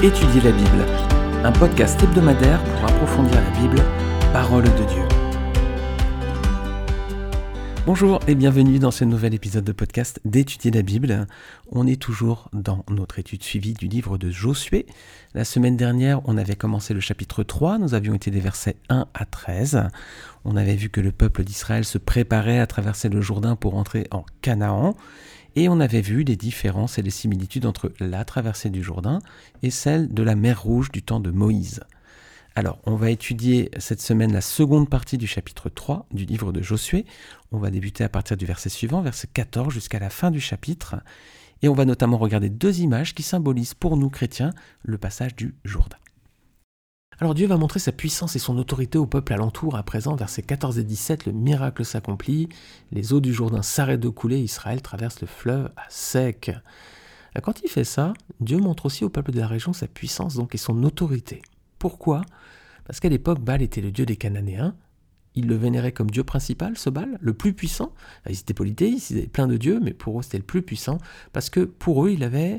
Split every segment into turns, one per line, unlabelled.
Étudier la Bible, un podcast hebdomadaire pour approfondir la Bible, parole de Dieu. Bonjour et bienvenue dans ce nouvel épisode de podcast d'Étudier la Bible. On est toujours dans notre étude suivie du livre de Josué. La semaine dernière, on avait commencé le chapitre 3, nous avions été des versets 1 à 13. On avait vu que le peuple d'Israël se préparait à traverser le Jourdain pour entrer en Canaan. Et on avait vu les différences et les similitudes entre la traversée du Jourdain et celle de la mer Rouge du temps de Moïse. Alors, on va étudier cette semaine la seconde partie du chapitre 3 du livre de Josué. On va débuter à partir du verset suivant, verset 14 jusqu'à la fin du chapitre. Et on va notamment regarder deux images qui symbolisent pour nous chrétiens le passage du Jourdain. Alors Dieu va montrer sa puissance et son autorité au peuple alentour. À présent, versets 14 et 17, le miracle s'accomplit. Les eaux du Jourdain s'arrêtent de couler. Israël traverse le fleuve à sec. Quand il fait ça, Dieu montre aussi au peuple de la région sa puissance donc et son autorité. Pourquoi? Parce qu'à l'époque, Baal était le dieu des Cananéens. Ils le vénéraient comme dieu principal, ce Baal, le plus puissant. Ils étaient polythéistes, ils avaient plein de dieux, mais pour eux c'était le plus puissant, parce que pour eux, il avait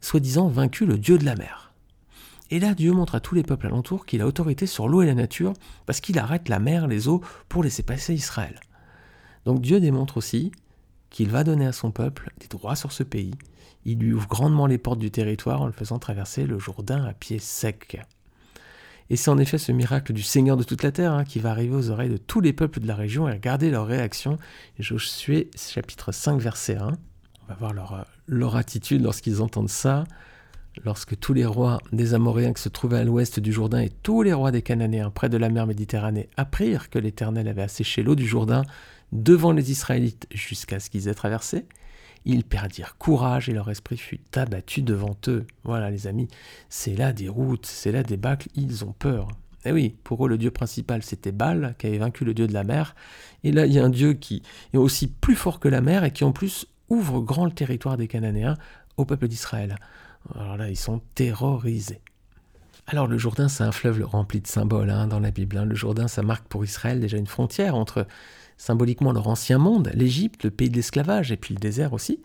soi-disant vaincu le dieu de la mer. Et là, Dieu montre à tous les peuples alentours qu'il a autorité sur l'eau et la nature, parce qu'il arrête la mer, les eaux, pour laisser passer Israël. Donc Dieu démontre aussi qu'il va donner à son peuple des droits sur ce pays. Il lui ouvre grandement les portes du territoire en le faisant traverser le Jourdain à pied sec. Et c'est en effet ce miracle du Seigneur de toute la terre hein, qui va arriver aux oreilles de tous les peuples de la région et regarder leur réaction. Josué chapitre 5 verset 1. On va voir leur, leur attitude lorsqu'ils entendent ça lorsque tous les rois des Amoréens qui se trouvaient à l'ouest du Jourdain et tous les rois des Cananéens près de la mer Méditerranée apprirent que l'Éternel avait asséché l'eau du Jourdain devant les Israélites jusqu'à ce qu'ils aient traversé, ils perdirent courage et leur esprit fut abattu devant eux. Voilà les amis, c'est là des routes, c'est là des bâcles, ils ont peur. Eh oui, pour eux le dieu principal c'était Baal qui avait vaincu le dieu de la mer. Et là il y a un dieu qui est aussi plus fort que la mer et qui en plus ouvre grand le territoire des Cananéens au peuple d'Israël. Alors là, ils sont terrorisés. Alors le Jourdain, c'est un fleuve rempli de symboles hein, dans la Bible. Hein. Le Jourdain, ça marque pour Israël déjà une frontière entre symboliquement leur ancien monde, l'Égypte, le pays de l'esclavage, et puis le désert aussi,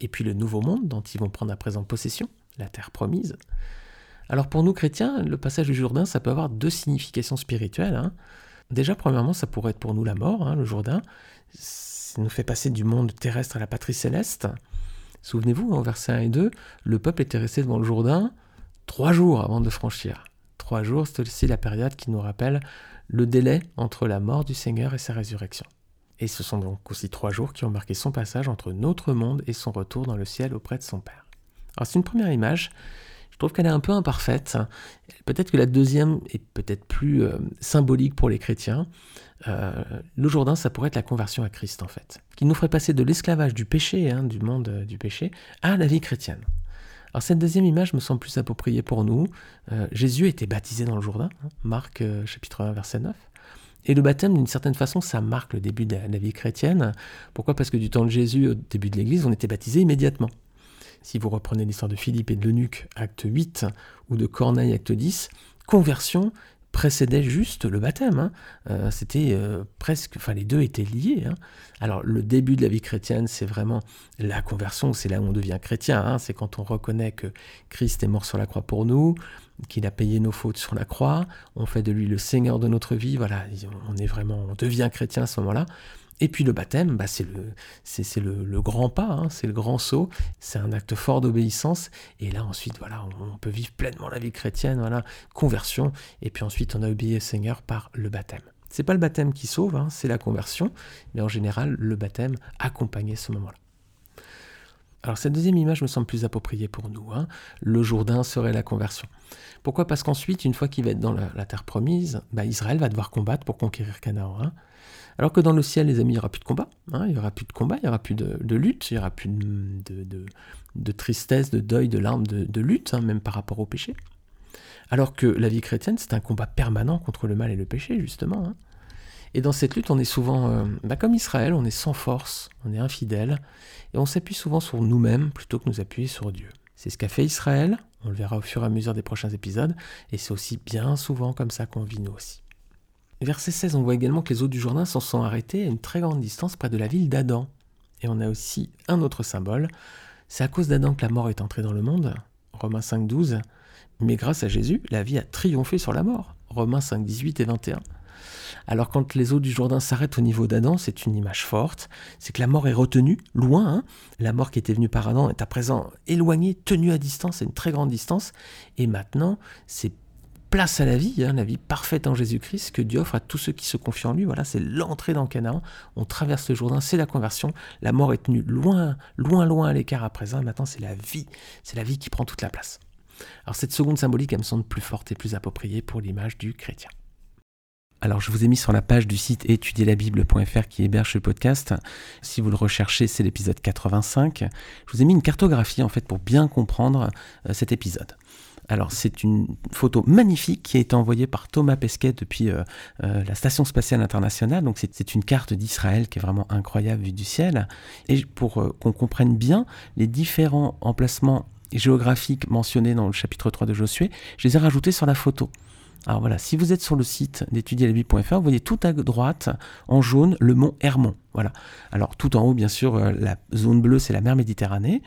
et puis le nouveau monde dont ils vont prendre à présent possession, la terre promise. Alors pour nous chrétiens, le passage du Jourdain, ça peut avoir deux significations spirituelles. Hein. Déjà, premièrement, ça pourrait être pour nous la mort, le Jourdain. Ça nous fait passer du monde terrestre à la patrie céleste. Souvenez-vous, en verset 1 et 2, le peuple était resté devant le Jourdain trois jours avant de franchir. Trois jours, c'est aussi la période qui nous rappelle le délai entre la mort du Seigneur et sa résurrection. Et ce sont donc aussi trois jours qui ont marqué son passage entre notre monde et son retour dans le ciel auprès de son Père. Alors c'est une première image, trouve qu'elle est un peu imparfaite. Peut-être que la deuxième est peut-être plus euh, symbolique pour les chrétiens. Euh, le Jourdain, ça pourrait être la conversion à Christ en fait, qui nous ferait passer de l'esclavage du péché, hein, du monde euh, du péché, à la vie chrétienne. Alors cette deuxième image me semble plus appropriée pour nous. Jésus était baptisé dans le Jourdain, hein, Marc chapitre 1 verset 9. Et le baptême, d'une certaine façon, ça marque le début de la, vie chrétienne. Pourquoi? Parce que du temps de Jésus, au début de l'Église, on était baptisé immédiatement. Si vous reprenez l'histoire de Philippe et de l'eunuque, acte 8, ou de Corneille, acte 10, conversion, précédait juste le baptême. Hein. Euh, c'était euh, presque, enfin les deux étaient liés. Hein. Alors le début de la vie chrétienne, c'est vraiment la conversion, c'est là où on devient chrétien. Hein. C'est quand on reconnaît que Christ est mort sur la croix pour nous, qu'il a payé nos fautes sur la croix, on fait de lui le Seigneur de notre vie. Voilà, on est vraiment, on devient chrétien à ce moment-là. Et puis le baptême, bah c'est le, le, grand pas, hein, c'est le grand saut, c'est un acte fort d'obéissance. Et là ensuite, voilà, on, peut vivre pleinement la vie chrétienne, voilà, conversion. Et puis ensuite, on a obéi au Seigneur par le baptême. C'est pas le baptême qui sauve, hein, c'est la conversion, mais en général, le baptême accompagnait ce moment-là. Alors cette deuxième image me semble plus appropriée pour nous. Hein. Le Jourdain serait la conversion. Pourquoi? Parce qu'ensuite, une fois qu'il va être dans la, terre promise, bah, Israël va devoir combattre pour conquérir Canaan. Hein. Alors que dans le ciel, les amis, il n'y aura plus de combat, hein. il n'y aura plus de combat, il n'y aura plus de, lutte, il n'y aura plus de, tristesse, de deuil, de larmes, de, lutte, même par rapport au péché. Alors que la vie chrétienne, c'est un combat permanent contre le mal et le péché, justement. Et dans cette lutte, on est souvent, euh, bah, comme Israël, on est sans force, on est infidèle, et on s'appuie souvent sur nous-mêmes plutôt que nous appuyer sur Dieu. C'est ce qu'a fait Israël, on le verra au fur et à mesure des prochains épisodes, et c'est aussi bien souvent comme ça qu'on vit nous aussi. Verset 16, on voit également que les eaux du Jourdain s'en sont arrêtées à une très grande distance près de la ville d'Adam. Et on a aussi un autre symbole, c'est à cause d'Adam que la mort est entrée dans le monde, Romains 5, 12, mais grâce à Jésus, la vie a triomphé sur la mort. Romains 5, 18 et 21. Alors quand les eaux du Jourdain s'arrêtent au niveau d'Adam, c'est une image forte, c'est que la mort est retenue, loin, hein. la mort qui était venue par Adam est à présent éloignée, tenue à distance, à une très grande distance, et maintenant c'est place à la vie, hein, la vie parfaite en Jésus-Christ que Dieu offre à tous ceux qui se confient en lui. Voilà, c'est l'entrée dans Canaan. On traverse le Jourdain, c'est la conversion. La mort est tenue loin, loin, loin à l'écart à présent. maintenant, c'est la vie. C'est la vie qui prend toute la place. Alors cette seconde symbolique, elle me semble plus forte et plus appropriée pour l'image du chrétien. Alors, je vous ai mis sur la page du site étudierlabible.fr qui héberge ce podcast. Si vous le recherchez, c'est l'épisode 85. Je vous ai mis une cartographie en fait pour bien comprendre euh, cet épisode. Alors, c'est une photo magnifique qui a été envoyée par Thomas Pesquet depuis euh, euh, la Station spatiale internationale. Donc, c'est une carte d'Israël qui est vraiment incroyable vue du ciel. Et pour qu'on comprenne bien les différents emplacements géographiques mentionnés dans le chapitre 3 de Josué, je les ai rajoutés sur la photo. Alors voilà, si vous êtes sur le site d'étudierlabible.fr, vous voyez tout à droite, en jaune, le mont Hermon. Voilà. Alors tout en haut, bien sûr, euh, la zone bleue, c'est la mer Méditerranée.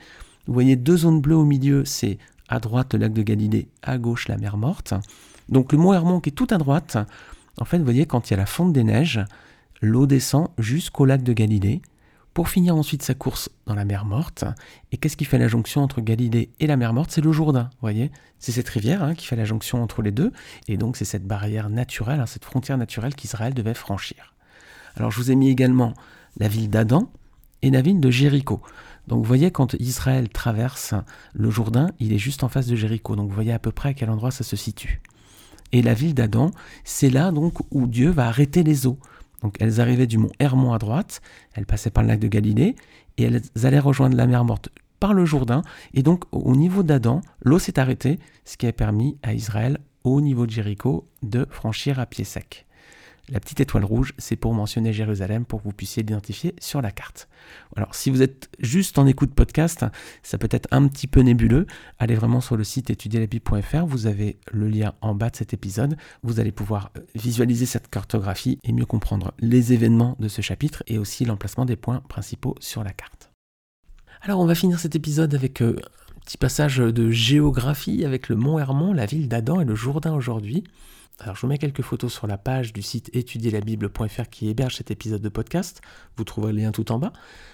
Vous voyez deux zones bleues au milieu, c'est à droite le lac de Galilée, à gauche la mer Morte. Donc le mont Hermon qui est tout à droite, en fait, vous voyez, quand il y a la fonte des neiges, l'eau descend jusqu'au lac de Galilée pour finir ensuite sa course dans la mer Morte. Et qu'est-ce qui fait la jonction entre Galilée et la mer Morte? C'est le Jourdain, vous voyez C'est cette rivière hein, qui fait la jonction entre les deux, et donc c'est cette barrière naturelle, hein, cette frontière naturelle qu'Israël devait franchir. Alors je vous ai mis également la ville d'Adam et la ville de Jéricho. Donc vous voyez, quand Israël traverse le Jourdain, il est juste en face de Jéricho. Donc vous voyez à peu près à quel endroit ça se situe. Et la ville d'Adam, c'est là donc où Dieu va arrêter les eaux. Donc elles arrivaient du mont Hermon à droite, elles passaient par le lac de Galilée, et elles allaient rejoindre la mer morte par le Jourdain. Et donc au niveau d'Adam, l'eau s'est arrêtée, ce qui a permis à Israël, au niveau de Jéricho, de franchir à pied sec. La petite étoile rouge, c'est pour mentionner Jérusalem pour que vous puissiez l'identifier sur la carte. Alors, si vous êtes juste en écoute podcast, ça peut être un petit peu nébuleux. Allez vraiment sur le site étudierlabible.fr, vous avez le lien en bas de cet épisode. Vous allez pouvoir euh, visualiser cette cartographie et mieux comprendre les événements de ce chapitre et aussi l'emplacement des points principaux sur la carte. Alors, on va finir cet épisode avec euh, un petit passage de géographie avec le mont Hermon, la ville d'Adam et le Jourdain aujourd'hui. Alors je vous mets quelques photos sur la page du site étudierlabible.fr qui héberge cet épisode de podcast. Vous trouverez le lien tout en bas.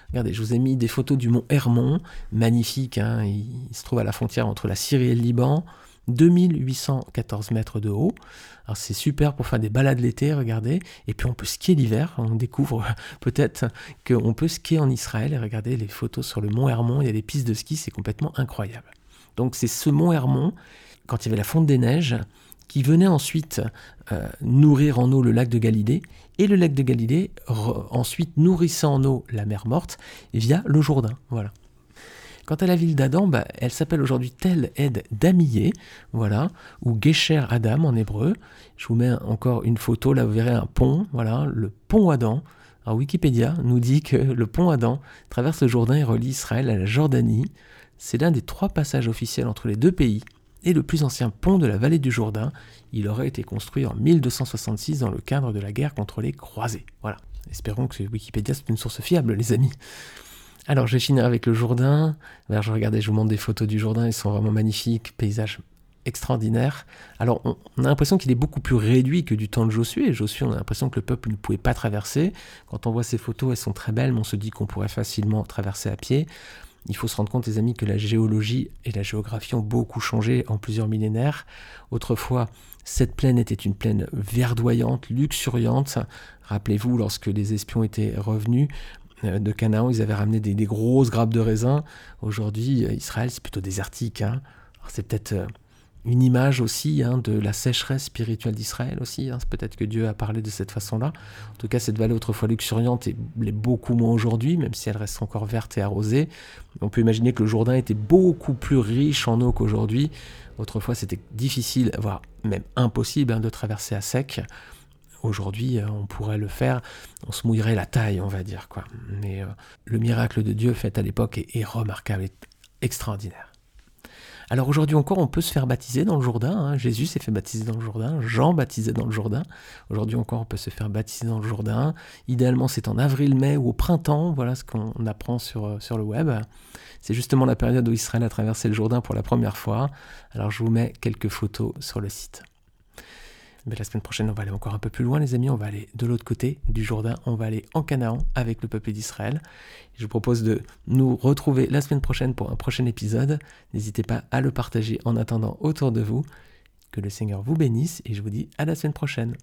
Regardez, je vous ai mis des photos du mont Hermon, magnifique. Hein. il, se trouve à la frontière entre la Syrie et le Liban. 2814 mètres de haut. Alors c'est super pour faire des balades l'été, regardez. Et puis on peut skier l'hiver. On découvre peut-être qu'on peut skier en Israël. Et regardez les photos sur le mont Hermon. Il y a des pistes de ski, c'est complètement incroyable. Donc c'est ce mont Hermon, quand il y avait la fonte des neiges, qui venait ensuite euh, nourrir en eau le lac de Galilée, et le lac de Galilée ensuite nourrissait en eau la mer morte via le Jourdain. Voilà. Quant à la ville d'Adam, bah, elle s'appelle aujourd'hui Tel Ed Damiyé, voilà, ou Gesher Adam en hébreu. Je vous mets encore une photo, là vous verrez un pont, voilà, le pont Adam. Wikipédia nous dit que le pont Adam traverse le Jourdain et relie Israël à la Jordanie. C'est l'un des trois passages officiels entre les deux pays et le plus ancien pont de la vallée du Jourdain. Il aurait été construit en 1266 dans le cadre de la guerre contre les croisés. Voilà. Espérons que Wikipédia c'est une source fiable, les amis. Alors, je vais finir avec le Jourdain. Alors, je regardais, je vous montre des photos du Jourdain, ils sont vraiment magnifiques, paysage extraordinaire. Alors, on, a l'impression qu'il est beaucoup plus réduit que du temps de Josué. Josué, on a l'impression que le peuple ne pouvait pas traverser. Quand on voit ces photos, elles sont très belles, mais on se dit qu'on pourrait facilement traverser à pied. Il faut se rendre compte, les amis, que la géologie et la géographie ont beaucoup changé en plusieurs millénaires. Autrefois, cette plaine était une plaine verdoyante, luxuriante. Rappelez-vous, lorsque les espions étaient revenus euh, de Canaan, ils avaient ramené des, grosses grappes de raisin. Aujourd'hui, euh, Israël, c'est plutôt désertique. Hein. C'est peut-être euh, une image aussi hein, de la sécheresse spirituelle d'Israël aussi. Hein. Peut-être que Dieu a parlé de cette façon-là. En tout cas, cette vallée autrefois luxuriante est, beaucoup moins aujourd'hui, même si elle reste encore verte et arrosée. On peut imaginer que le Jourdain était beaucoup plus riche en eau qu'aujourd'hui. Autrefois, c'était difficile, voire même impossible hein, de traverser à sec. Aujourd'hui, euh, on pourrait le faire, on se mouillerait la taille, on va dire. quoi. Mais euh, le miracle de Dieu fait à l'époque est, remarquable, extraordinaire. Alors aujourd'hui encore, on peut se faire baptiser dans le Jourdain. Hein. Jésus s'est fait baptiser dans le Jourdain, Jean baptisé dans le Jourdain. Aujourd'hui encore, on peut se faire baptiser dans le Jourdain. Idéalement, c'est en avril, mai ou au printemps. Voilà ce qu'on apprend sur, euh, sur le web. C'est justement la période où Israël a traversé le Jourdain pour la première fois. Alors je vous mets quelques photos sur le site. Mais la semaine prochaine, on va aller encore un peu plus loin, les amis. On va aller de l'autre côté du Jourdain. On va aller en Canaan avec le peuple d'Israël. Je vous propose de nous retrouver la semaine prochaine pour un prochain épisode. N'hésitez pas à le partager en attendant autour de vous. Que le Seigneur vous bénisse et je vous dis à la semaine prochaine.